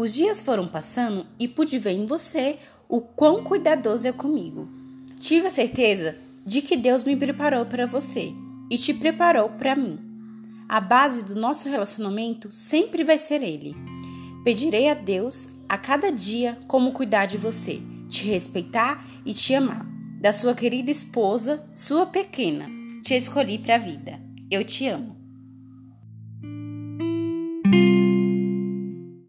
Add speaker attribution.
Speaker 1: Os dias foram passando e pude ver em você o quão cuidadoso é comigo. Tive a certeza de que Deus me preparou para você e te preparou para mim. A base do nosso relacionamento sempre vai ser Ele. Pedirei a Deus a cada dia como cuidar de você, te respeitar e te amar. Da sua querida esposa, sua pequena, te escolhi para a vida. Eu te amo.